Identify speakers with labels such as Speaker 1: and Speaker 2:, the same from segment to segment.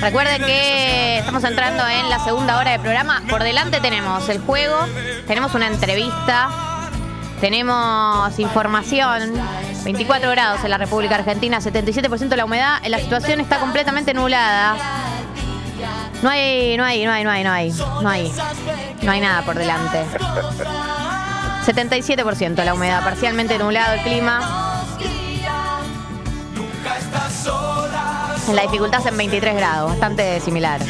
Speaker 1: Recuerden que estamos entrando en la segunda hora del programa. Por delante tenemos el juego, tenemos una entrevista, tenemos información. 24 grados en la República Argentina, 77% de la humedad. La situación está completamente nublada. No hay, no hay, no hay, no hay, no hay, no hay, no hay nada por delante. 77% la humedad, parcialmente nublado el clima. La dificultad es en 23 grados, bastante similar.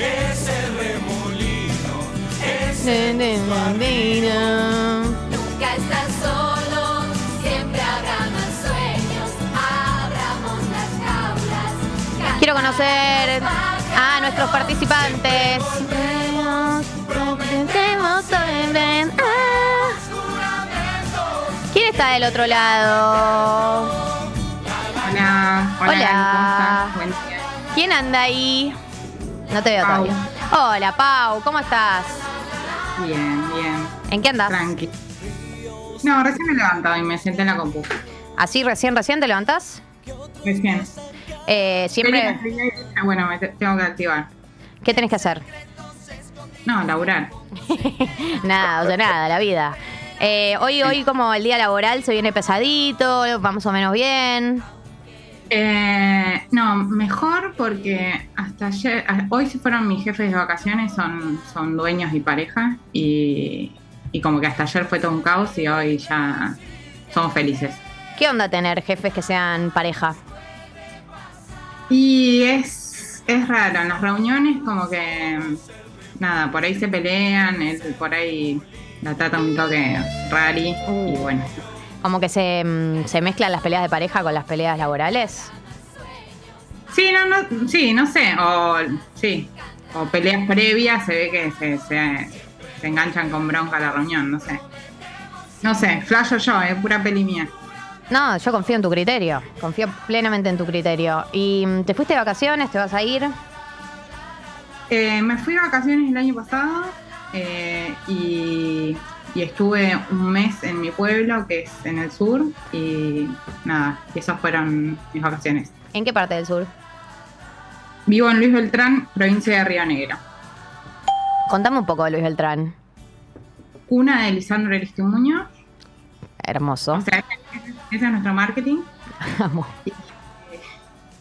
Speaker 2: Nunca estás solo, siempre habrá más sueños. Abramos las jaulas.
Speaker 1: Quiero conocer a nuestros participantes. ¿Quién está del otro lado?
Speaker 3: Hola, hola,
Speaker 1: Hola. ¿Quién anda ahí? No te veo
Speaker 3: Pau.
Speaker 1: todavía. Hola, Pau, ¿cómo estás?
Speaker 3: Bien, bien,
Speaker 1: ¿En qué andas?
Speaker 3: tranqui. No, recién me he levantado y me senté en la compu.
Speaker 1: ¿Así recién, recién te levantás?
Speaker 3: Recién.
Speaker 1: Eh, siempre.
Speaker 3: dije, Bueno, me te- tengo que activar.
Speaker 1: ¿Qué tenés que hacer?
Speaker 3: No, laburar.
Speaker 1: nada, o sea, nada, la vida. Eh, hoy, hoy como el día laboral se viene pesadito, va más o menos bien.
Speaker 3: Eh, no, mejor porque hasta ayer, hoy se fueron mis jefes de vacaciones, son, son dueños y pareja, y, y como que hasta ayer fue todo un caos y hoy ya somos felices.
Speaker 1: ¿Qué onda tener jefes que sean pareja?
Speaker 3: Y es, es raro, en las reuniones como que, nada, por ahí se pelean, él por ahí la trata un toque rari, y bueno.
Speaker 1: Como que se, mm, se mezclan las peleas de pareja con las peleas laborales.
Speaker 3: Sí, no, no, sí, no sé, o sí, o peleas previas, se ve que se, se, se enganchan con bronca a la reunión, no sé. No sé, flasho yo, es pura peli mía.
Speaker 1: No, yo confío en tu criterio, confío plenamente en tu criterio. ¿Y mm, te fuiste de vacaciones? ¿Te vas a ir?
Speaker 3: Eh, me fui de vacaciones el año pasado eh, y, y estuve un mes en mi pueblo, que es en el sur, y nada, y esas fueron mis vacaciones.
Speaker 1: ¿En qué parte del sur?
Speaker 3: Vivo en Luis Beltrán, provincia de Río Negro.
Speaker 1: Contame un poco de Luis Beltrán.
Speaker 3: Cuna de Lisandro Aristimuño,
Speaker 1: Hermoso.
Speaker 3: o sea, ese es nuestro marketing.
Speaker 1: Amo.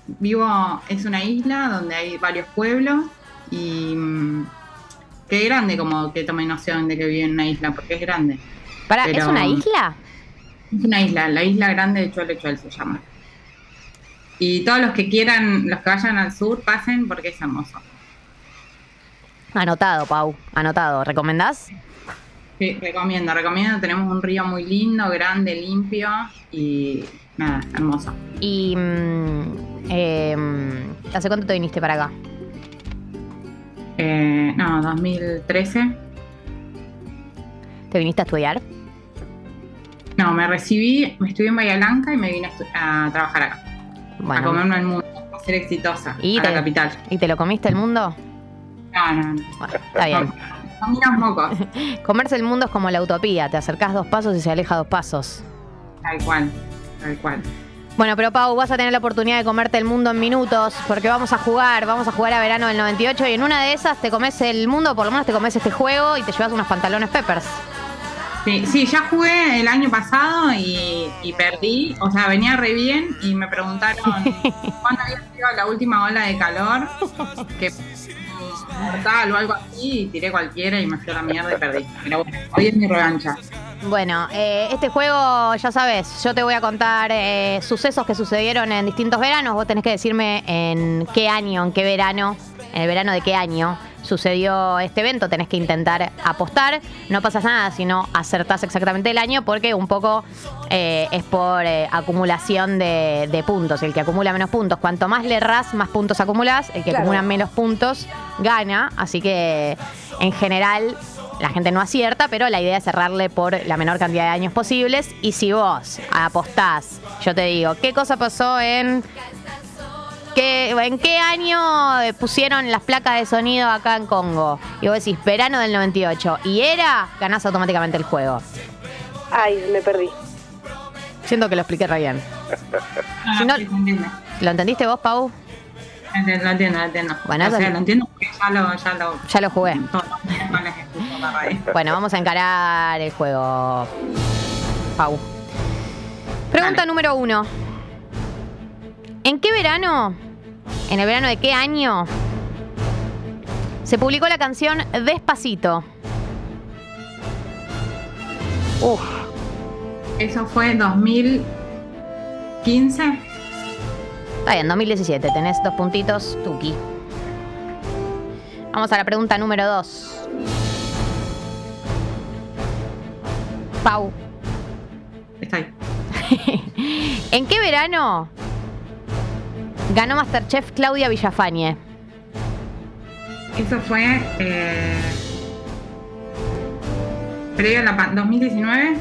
Speaker 3: Vivo, es una isla donde hay varios pueblos y mm, qué grande como que tome noción de que vive en una isla, porque es grande.
Speaker 1: ¿es una isla?
Speaker 3: Es una isla, la isla grande de Chuel se llama. Y todos los que quieran, los que vayan al sur, pasen porque es hermoso.
Speaker 1: Anotado, Pau. Anotado. ¿Recomendás?
Speaker 3: Sí, recomiendo, recomiendo. Tenemos un río muy lindo, grande, limpio y nada, hermoso.
Speaker 1: Y. mm, em, ¿Hace cuánto te viniste para acá?
Speaker 3: Eh, no, 2013.
Speaker 1: ¿Te viniste a estudiar?
Speaker 3: No, me recibí, me estudié en Bahía Blanca y me vine a, a trabajar acá. A
Speaker 1: Bueno.
Speaker 3: comerme el mundo, a ser exitosa.
Speaker 1: ¿Y
Speaker 3: a
Speaker 1: te,
Speaker 3: la capital.
Speaker 1: ¿Y te lo comiste el mundo?
Speaker 3: No, no, no.
Speaker 1: Bueno, está bien.
Speaker 3: Comí unos mocos.
Speaker 1: Comerse el mundo es como la utopía. Te acercás dos pasos y se aleja dos pasos.
Speaker 3: Tal cual, tal cual.
Speaker 1: Bueno, pero Pau, vas a tener la oportunidad de comerte el mundo en minutos porque vamos a jugar, vamos a jugar a verano del 98 y en una de esas te comes el mundo, por lo menos te comes este juego y te llevas unos pantalones Peppers.
Speaker 3: Sí, sí, ya jugué el año pasado y, y perdí. O sea, venía re bien y me preguntaron cuándo había sido la última ola de calor. Que mortal o algo así, y tiré cualquiera y me fui a la mierda y perdí. Pero bueno, hoy es mi revancha.
Speaker 1: Bueno, eh, este juego, ya sabes, yo te voy a contar eh, sucesos que sucedieron en distintos veranos. Vos tenés que decirme en qué año, en qué verano, en el verano de qué año sucedió este evento. Tenés que intentar apostar. No pasa nada si no acertás exactamente el año, porque un poco eh, es por eh, acumulación de, de puntos. El que acumula menos puntos, cuanto más le errás, más puntos acumulás. El que
Speaker 4: Claro.
Speaker 1: acumula menos puntos gana. Así que, en general, la gente no acierta, pero la idea es cerrarle por la menor cantidad de años posibles. Y si vos apostás, yo te digo, ¿qué cosa pasó en ¿qué- ¿en qué año pusieron las placas de sonido acá en Congo? Y vos decís, verano del 98. Y era, ganás automáticamente el juego.
Speaker 4: Ay, me perdí.
Speaker 1: Siento que lo expliqué re bien.
Speaker 3: Ah,
Speaker 1: Si no-. ¿Lo entendiste vos, Pau?
Speaker 3: Lo entiendo, lo entiendo.
Speaker 1: Bueno,
Speaker 3: o
Speaker 1: eso
Speaker 3: sea,
Speaker 1: sí.
Speaker 3: lo entiendo porque ya lo, ya lo,
Speaker 1: Ya lo jugué.
Speaker 3: los
Speaker 1: Bueno, vamos a encarar el juego. Pau. Pregunta
Speaker 3: Dale.
Speaker 1: número uno. ¿En qué verano, en el verano de qué año, se publicó la canción Despacito? Uf,
Speaker 3: Eso fue 2015.
Speaker 1: está bien, 2017. Tenés dos puntitos, Tuki. Vamos a la pregunta número dos. Pau.
Speaker 3: Está ahí.
Speaker 1: ¿En qué verano ganó Masterchef Claudia Villafañe?
Speaker 3: Eso fue. Eh, previo a la pan- 2019.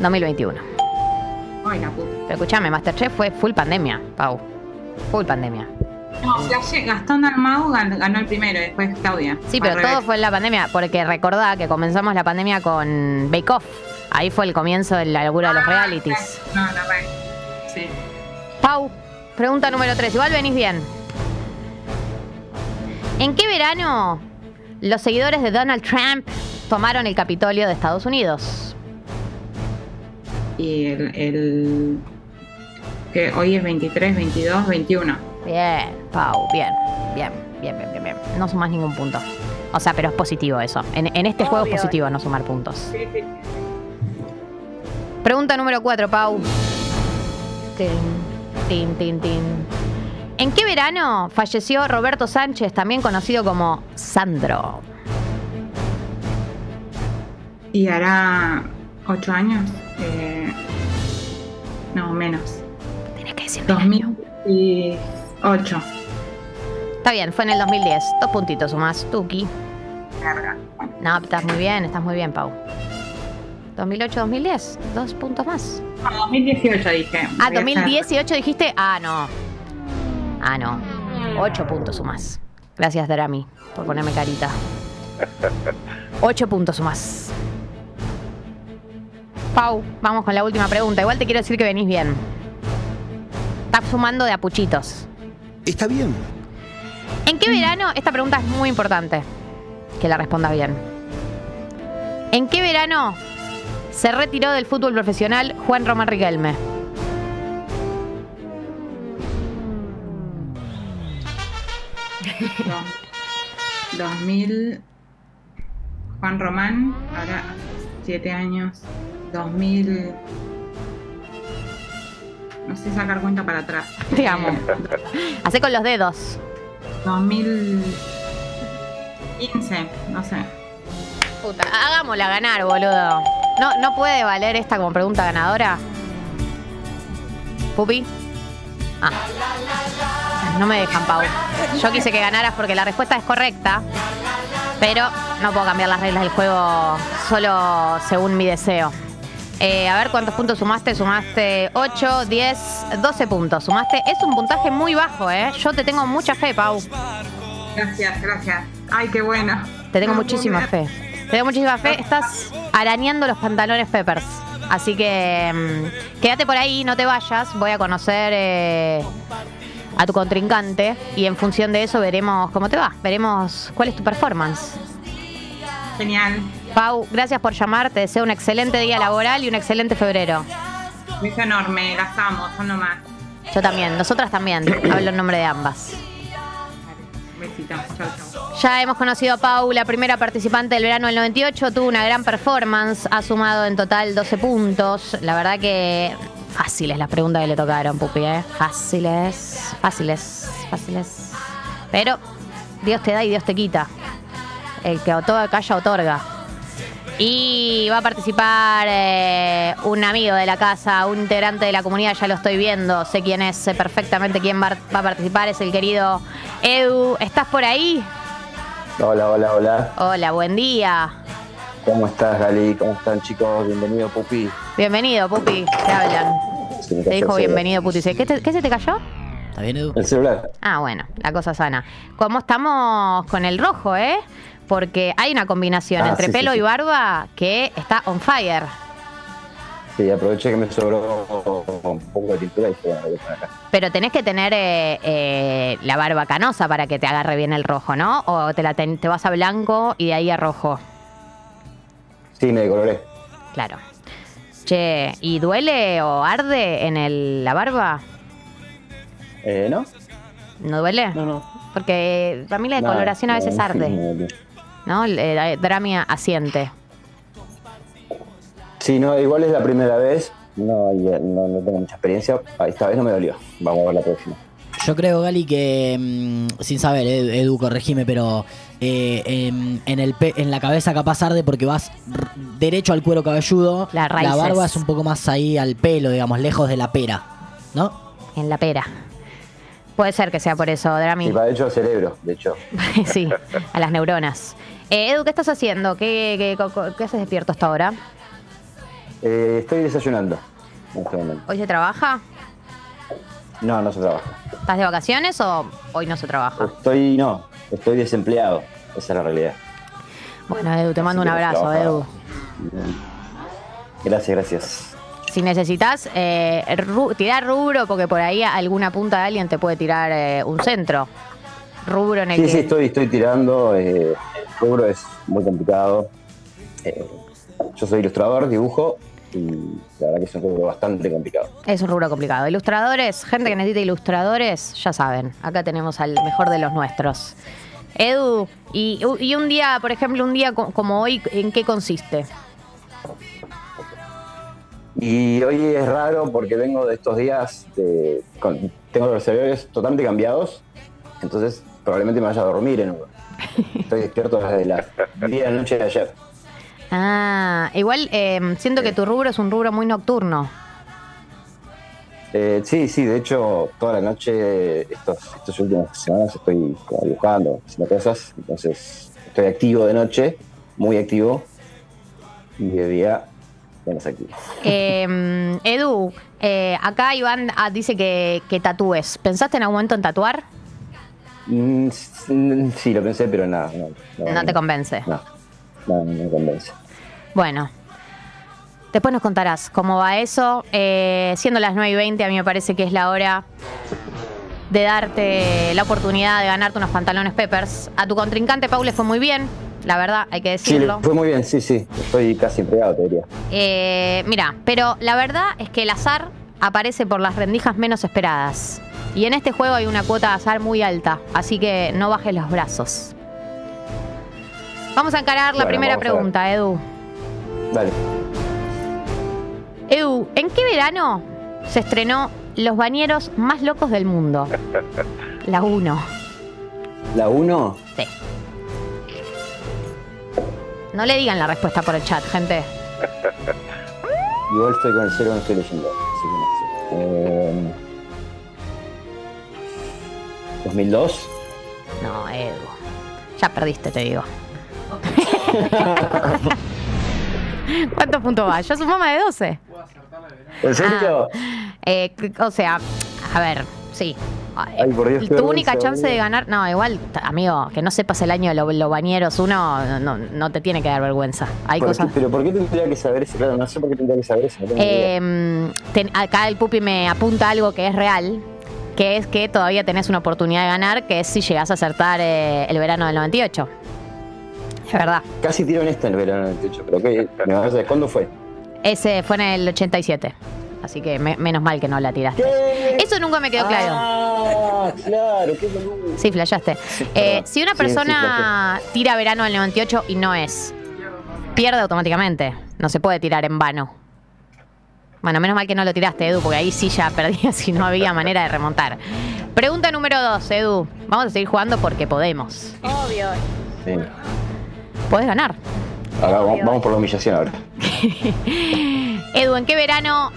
Speaker 1: 2021.
Speaker 3: Ay, la puta.
Speaker 1: Pero escúchame, Masterchef fue full pandemia, Pau. Full pandemia.
Speaker 3: No, Gastón gan- ganó el primero después Claudia.
Speaker 1: Sí, pero todo fue en la pandemia, porque recordá que comenzamos la pandemia con Bake Off. Ahí fue el comienzo de la locura de los realities.
Speaker 3: No, re. Sí.
Speaker 1: Pau, pregunta número 3. Igual venís bien. ¿En qué verano los seguidores de Donald Trump tomaron el Capitolio de Estados Unidos?
Speaker 3: Y el, el. que hoy es 23, 22, 21.
Speaker 1: Bien, Pau, bien, bien, bien, bien, bien, bien. No sumas ningún punto. O sea, pero es positivo eso. En, en este juego es positivo no sumar puntos.
Speaker 3: Sí, sí.
Speaker 1: Pregunta número 4, Pau. Tin, tin, tin, tin. ¿En qué verano falleció Roberto Sánchez, también conocido como Sandro?
Speaker 3: Y hará 8 años. Eh, no, menos.
Speaker 1: Tenés que decirme el año.
Speaker 3: 2008.
Speaker 1: Está bien, fue en el 2010. Dos puntitos sumás, Tuki.
Speaker 3: Verga. Bueno,
Speaker 1: No, estás muy bien, estás muy bien, Pau. 2008-2010, dos puntos más.
Speaker 3: no, 2018 dije.
Speaker 1: Ah,
Speaker 3: Voy a
Speaker 1: 2018 dijiste. Ah, no. Ah, no. Ocho puntos sumás. Gracias, Drami, por ponerme carita. Ocho puntos sumás. Pau, vamos con la última pregunta. Igual te quiero decir que venís bien. Estás sumando de apuchitos.
Speaker 5: Está bien.
Speaker 1: ¿En qué verano? Esta pregunta es muy importante. Que la respondas bien. ¿En qué verano se retiró del fútbol profesional Juan Román Riquelme?
Speaker 3: Do- 2000. Juan Román, ahora 7 años. 2000. No sé sacar cuenta para atrás.
Speaker 1: Te amo. Hacé con los dedos.
Speaker 3: 2015, no sé.
Speaker 1: Puta, hagámosla ganar, boludo. ¿No, ¿No puede valer esta como pregunta ganadora? ¿Pupi? Ah. No me dejan, Pau. Yo quise que ganaras porque la respuesta es correcta. Pero no puedo cambiar las reglas del juego solo según mi deseo. Eh, a ver cuántos puntos sumaste. Sumaste 8, 10, 12 puntos. Sumaste. Es un puntaje muy bajo, ¿eh? Yo te tengo mucha fe, Pau.
Speaker 3: Gracias, gracias. Ay, qué bueno.
Speaker 1: Te tengo
Speaker 3: No
Speaker 1: muchísima fe. Te tengo muchísima fe. Estás arañando los pantalones Peppers. Así que mm, quédate por ahí, no te vayas. Voy a conocer eh, a tu contrincante y en función de eso veremos cómo te va. Veremos cuál es tu performance.
Speaker 3: Genial.
Speaker 1: Pau, gracias por llamar. Te deseo un excelente día laboral y un excelente febrero.
Speaker 3: Un beso enorme, las amo, son lo más.
Speaker 1: Yo también, nosotras también. Hablo en nombre de ambas. Ya hemos conocido a Pau, la primera participante del verano del 98, tuvo una gran performance, ha sumado en total 12 puntos. La verdad que fáciles las preguntas que le tocaron, Pupi, ¿eh? Fáciles, fáciles, fáciles. Pero Dios te da y Dios te quita. El que otorga, calla, otorga. Y va a participar eh, un amigo de la casa, un integrante de la comunidad, ya lo estoy viendo, sé quién es, sé perfectamente quién va, va a participar, es el querido Edu. ¿Estás por ahí?
Speaker 5: Hola, hola, hola.
Speaker 1: Hola, buen día.
Speaker 5: ¿Cómo estás, Gali? ¿Cómo están, chicos? Bienvenido, Pupi.
Speaker 1: Bienvenido, Pupi. Te hablan. Te dijo bienvenido, Pupi. ¿qué, te- qué se te cayó?
Speaker 6: ¿Está bien, Edu?
Speaker 5: El celular.
Speaker 1: Ah, bueno, la cosa sana. ¿Cómo estamos con el rojo, eh? Porque hay una combinación
Speaker 5: Ah,
Speaker 1: entre
Speaker 5: sí,
Speaker 1: pelo
Speaker 5: sí.
Speaker 1: y barba que está on fire.
Speaker 5: Sí, aproveché que me sobró un poco de tintura y dije, bueno, voy a poner acá.
Speaker 1: Pero tenés que tener eh, eh, la barba canosa para que te agarre bien el rojo, ¿no? O te, la ten- te vas a blanco y de ahí a rojo.
Speaker 5: Sí, me decoloré.
Speaker 1: Claro. Che, ¿y duele o arde en el- la barba?
Speaker 5: Eh, ¿No?
Speaker 1: ¿No duele?
Speaker 5: No, no.
Speaker 1: Porque para mí la decoloración a veces
Speaker 5: No,
Speaker 1: arde,
Speaker 5: no, no.
Speaker 1: La dramia asiente.
Speaker 5: Sí, no, igual es la primera vez. No, eh, no, no tengo mucha experiencia. Ah, Esta vez no me dolió. Vamos a ver la próxima.
Speaker 6: Yo creo, Gali, que mm, sin saber, Edu, Edu, corregime, pero eh, en, en el pe- en la cabeza capaz arde porque vas derecho al cuero cabelludo. La
Speaker 1: raíces.
Speaker 6: barba es un poco más ahí al pelo, digamos, lejos de la pera. ¿No?
Speaker 1: En la pera. Puede ser que sea por eso, Drami.
Speaker 5: Y para de hecho el cerebro, de hecho.
Speaker 1: sí, a las neuronas. Eh, Edu, ¿qué estás haciendo? ¿Qué, qué, co- qué haces despierto hasta ahora?
Speaker 5: Eh, estoy desayunando.
Speaker 1: ¿Hoy se trabaja?
Speaker 5: No, no se trabaja.
Speaker 1: ¿Estás de vacaciones o hoy no se trabaja?
Speaker 5: Estoy, no, estoy desempleado. Esa es la realidad.
Speaker 1: Bueno, Edu, te mando un
Speaker 5: Así
Speaker 1: abrazo. Edu.
Speaker 5: Gracias, gracias.
Speaker 1: Si necesitas eh, ru- tirar rubro, porque por ahí alguna punta de alguien te puede tirar eh, un centro. Rubro en el
Speaker 5: Sí,
Speaker 1: que...
Speaker 5: sí, estoy, estoy tirando. Eh, rubro es muy complicado. Eh, yo soy ilustrador, dibujo, y la verdad que es un rubro bastante complicado.
Speaker 1: Es un rubro complicado. Ilustradores, gente que necesita ilustradores, ya saben, acá tenemos al mejor de los nuestros. Edu, y, y un día, por ejemplo, un día co- como hoy, ¿en qué consiste?
Speaker 5: Y hoy es raro porque vengo de estos días, de- con- tengo los horarios totalmente cambiados, entonces probablemente me vaya a dormir en uno. Estoy despierto desde las 10 de la noche de ayer.
Speaker 1: Ah, igual eh, siento que tu rubro es un rubro muy nocturno.
Speaker 5: Eh, sí, sí, de hecho, toda la noche, estos, estas últimas semanas estoy como dibujando, haciendo cosas, entonces estoy activo de noche, muy activo, y de día menos activo.
Speaker 1: Eh, Edu, eh, acá Iván ah, dice que, que tatúes. ¿Pensaste en algún momento en tatuar?
Speaker 5: Mm, mm, sí, lo pensé, pero nada. No,
Speaker 1: No te convence.
Speaker 5: No, no, no me convence.
Speaker 1: Bueno, después nos contarás cómo va eso. Eh, siendo las 9 y 20, a mí me parece que es la hora de darte la oportunidad de ganarte unos pantalones Peppers. A tu contrincante, Paul, le fue muy bien, la verdad, hay que
Speaker 5: Sí,
Speaker 1: decirlo.
Speaker 5: fue muy bien, sí, sí. Estoy casi empleado, te diría.
Speaker 1: Eh, mira, pero la verdad es que el azar aparece por las rendijas menos esperadas. Y en este juego hay una cuota de azar muy alta, así que no bajes los brazos. Vamos a encarar la
Speaker 5: Bueno,
Speaker 1: primera pregunta, Edu.
Speaker 5: Dale.
Speaker 1: Edu, ¿en qué verano se estrenó Los bañeros más locos del mundo? La 1.
Speaker 5: La 1,
Speaker 1: Sí. No le digan la respuesta por el chat, gente.
Speaker 5: igual estoy con el cero, no estoy leyendo. Así que no sé. Eh, 2002.
Speaker 1: No, Edu. Ya perdiste, te digo. ¿Cuántos puntos va? Yo sumama de 12.
Speaker 5: ¿En serio?
Speaker 1: Eh, o sea, a ver, sí.
Speaker 5: Ay, por Dios,
Speaker 1: tu única chance de ganar, no, igual, amigo, que no sepas el año de lo- los bañeros, uno no, no te tiene que dar vergüenza. Hay
Speaker 5: ¿Por qué-
Speaker 1: cosas.
Speaker 5: pero ¿por qué tendría que saber eso? Claro, no sé por qué tendría que saber eso. no.
Speaker 1: Eh, ten- acá el pupi me apunta algo que es real, que es que todavía tenés una oportunidad de ganar, que es si llegás a acertar eh, el verano del 98. Es verdad.
Speaker 5: Casi tiro en esta en el verano del 98, pero ¿qué? ¿Me vas a decir cuándo fue?
Speaker 1: Ese fue en el 87. Así que me- menos mal que no la tiraste.
Speaker 5: ¿Qué?
Speaker 1: Eso nunca me quedó claro.
Speaker 5: Ah, claro, qué.
Speaker 1: Sí, flashaste. Eh, si una
Speaker 5: Sí, sí,
Speaker 1: persona tira verano del 98 y no es, pierde automáticamente. No se puede tirar en vano. Bueno, menos mal que no lo tiraste, Edu, porque ahí sí ya perdías y no había manera de remontar. Pregunta número dos, Edu. Vamos a seguir jugando porque podemos.
Speaker 4: Obvio.
Speaker 5: Sí.
Speaker 1: Podés ganar.
Speaker 5: Ahora vamos, vamos por la humillación ahora.
Speaker 1: Edu, ¿en qué verano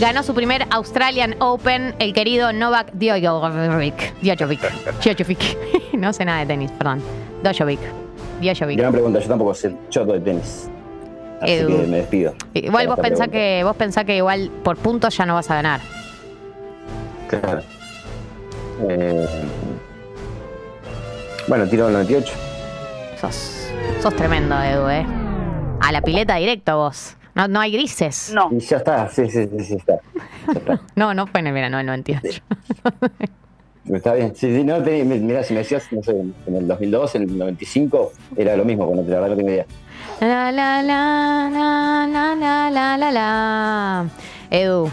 Speaker 1: ganó su primer Australian Open el querido Novak Djokovic? Djokovic. Djokovic. No sé nada de tenis, perdón. Djokovic. Djokovic.
Speaker 5: Gran pregunta, yo tampoco sé choto de tenis. Así
Speaker 1: Edu.
Speaker 5: que me despido.
Speaker 1: Igual vos pensás que vos pensás que igual por puntos ya no vas a ganar.
Speaker 5: Claro. Eh, bueno, tiro el 98.
Speaker 1: Sos, sos tremendo, Edu, ¿eh? A la pileta directo vos. No, no hay grises.
Speaker 4: No.
Speaker 5: Y ya está, sí, sí, sí, sí, está. Ya está.
Speaker 1: No, no fue en el verano del 98.
Speaker 5: Está bien. Sí, sí, no, si me decías, no sé, en el 2002, en el 95, era lo mismo, cuando la verdad no tengo idea.
Speaker 1: La, la, la, la, la, la, la, la, la. Edu,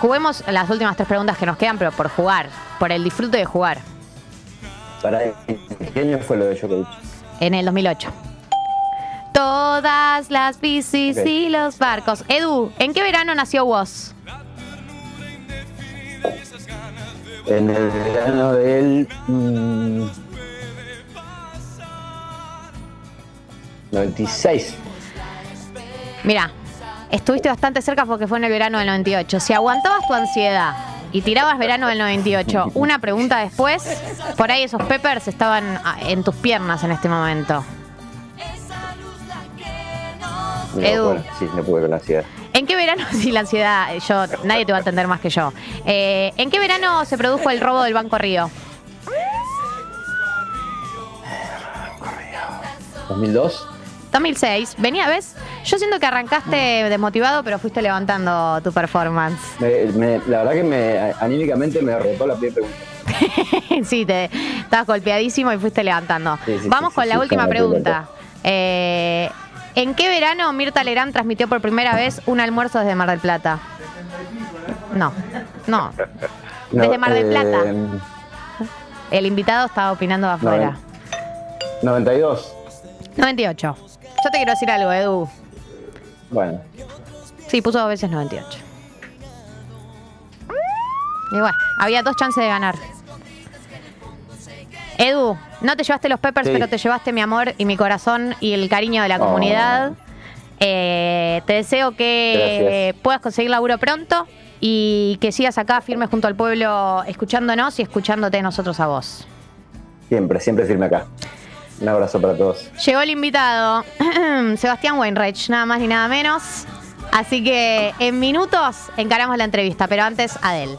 Speaker 1: juguemos las últimas tres preguntas que nos quedan, pero por jugar, por el disfrute de jugar,
Speaker 5: Para ¿Qué año fue lo de Djokovic?
Speaker 1: en el 2008. Todas las bicis y los barcos. Edu, ¿en qué verano nació vos?
Speaker 5: En el verano del. mm, 96.
Speaker 1: Mira, estuviste bastante cerca porque fue en el verano del 98. Si aguantabas tu ansiedad y tirabas verano del 98, una pregunta después, por ahí esos peppers estaban ah, en tus piernas en este momento.
Speaker 5: No,
Speaker 1: Edu.
Speaker 5: Bueno, sí, no pude con la ansiedad.
Speaker 1: ¿En qué verano, si la ansiedad, yo, nadie te va a entender más que yo. Eh, ¿En qué verano se produjo el robo del Banco Río?
Speaker 5: 2002.
Speaker 1: 2006. Venía, ¿ves? Yo siento que arrancaste desmotivado, pero fuiste levantando tu performance.
Speaker 5: Me- me- la verdad que me, anímicamente me derrotó la primera pregunta.
Speaker 1: sí, te estabas golpeadísimo y fuiste levantando.
Speaker 5: Sí, sí,
Speaker 1: Vamos
Speaker 5: sí,
Speaker 1: con
Speaker 5: sí,
Speaker 1: la
Speaker 5: sí,
Speaker 1: última
Speaker 5: con la
Speaker 1: pregunta. Eh, ¿En qué verano Mirta Legrand transmitió por primera vez un almuerzo desde Mar del Plata? No, no.
Speaker 5: No,
Speaker 1: Desde Mar del Plata.
Speaker 5: eh,
Speaker 1: El invitado estaba opinando de afuera.
Speaker 5: 92.
Speaker 1: 98. Yo te quiero decir algo, Edu.
Speaker 5: Bueno,
Speaker 1: Sí, puso dos veces 98. Y bueno, había dos chances de ganar. Edu, no te llevaste los peppers,
Speaker 5: Sí.
Speaker 1: pero te llevaste mi amor y mi corazón y el cariño de la
Speaker 5: Oh.
Speaker 1: comunidad. Eh, te deseo que
Speaker 5: Gracias.
Speaker 1: puedas conseguir laburo pronto y que sigas acá firme junto al pueblo escuchándonos y escuchándote nosotros a vos.
Speaker 5: siempre, siempre firme acá. Un abrazo para todos.
Speaker 1: Llegó el invitado, Sebastián Weinreich, nada más ni nada menos. Así que en minutos encaramos la entrevista, pero antes Adel.